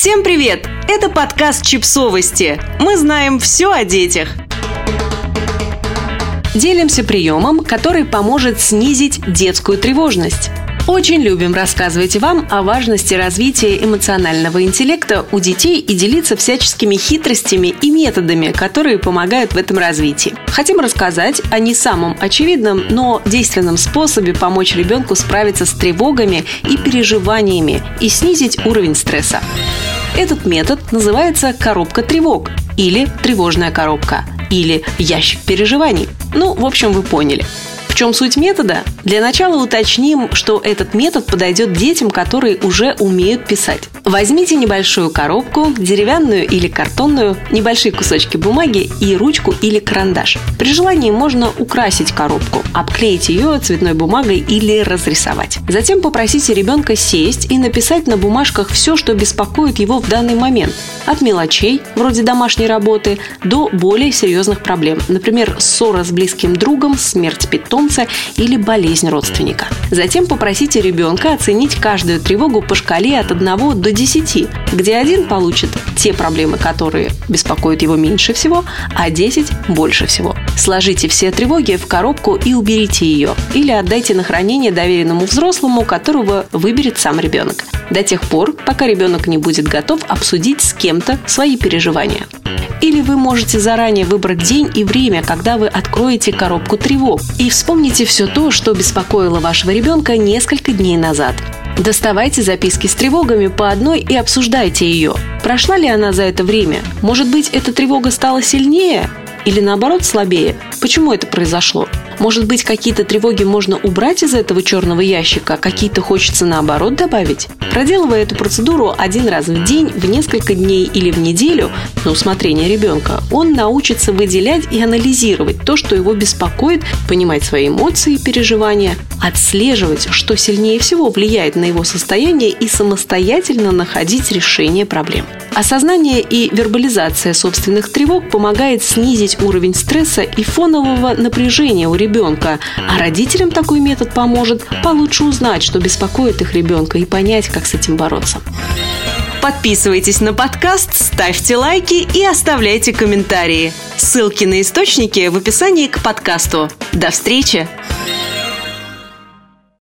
Всем привет! Это подкаст «Чипсовости». Мы знаем все о детях. Делимся приемом, который поможет снизить детскую тревожность. Очень любим рассказывать вам о важности развития эмоционального интеллекта у детей и делиться всяческими хитростями и методами, которые помогают в этом развитии. Хотим рассказать о не самом очевидном, но действенном способе помочь ребенку справиться с тревогами и переживаниями и снизить уровень стресса. Этот метод называется коробка тревог или тревожная коробка или ящик переживаний. Ну, в общем, вы поняли чем суть метода? Для начала уточним, что этот метод подойдет детям, которые уже умеют писать. Возьмите небольшую коробку, деревянную или картонную, небольшие кусочки бумаги и ручку или карандаш. При желании можно украсить коробку, обклеить ее цветной бумагой или разрисовать. Затем попросите ребенка сесть и написать на бумажках все, что беспокоит его в данный момент. От мелочей, вроде домашней работы, до более серьезных проблем. Например, ссора с близким другом, смерть питомца, или болезнь родственника. Затем попросите ребенка оценить каждую тревогу по шкале от 1 до 10, где один получит те проблемы, которые беспокоят его меньше всего, а 10 больше всего. Сложите все тревоги в коробку и уберите ее, или отдайте на хранение доверенному взрослому, которого выберет сам ребенок. До тех пор, пока ребенок не будет готов обсудить с кем-то свои переживания. Или вы можете заранее выбрать день и время, когда вы откроете коробку тревог и вспомните все то, что беспокоило вашего ребенка несколько дней назад. Доставайте записки с тревогами по одной и обсуждайте ее. Прошла ли она за это время? Может быть, эта тревога стала сильнее? Или наоборот слабее? Почему это произошло? Может быть, какие-то тревоги можно убрать из этого черного ящика, а какие-то хочется наоборот добавить? Проделывая эту процедуру один раз в день, в несколько дней или в неделю, на усмотрение ребенка, он научится выделять и анализировать то, что его беспокоит, понимать свои эмоции и переживания, отслеживать, что сильнее всего влияет на его состояние и самостоятельно находить решение проблем. Осознание и вербализация собственных тревог помогает снизить уровень стресса и фонового напряжения у ребенка, а родителям такой метод поможет получше узнать, что беспокоит их ребенка и понять, как с этим бороться. Подписывайтесь на подкаст, ставьте лайки и оставляйте комментарии. Ссылки на источники в описании к подкасту. До встречи!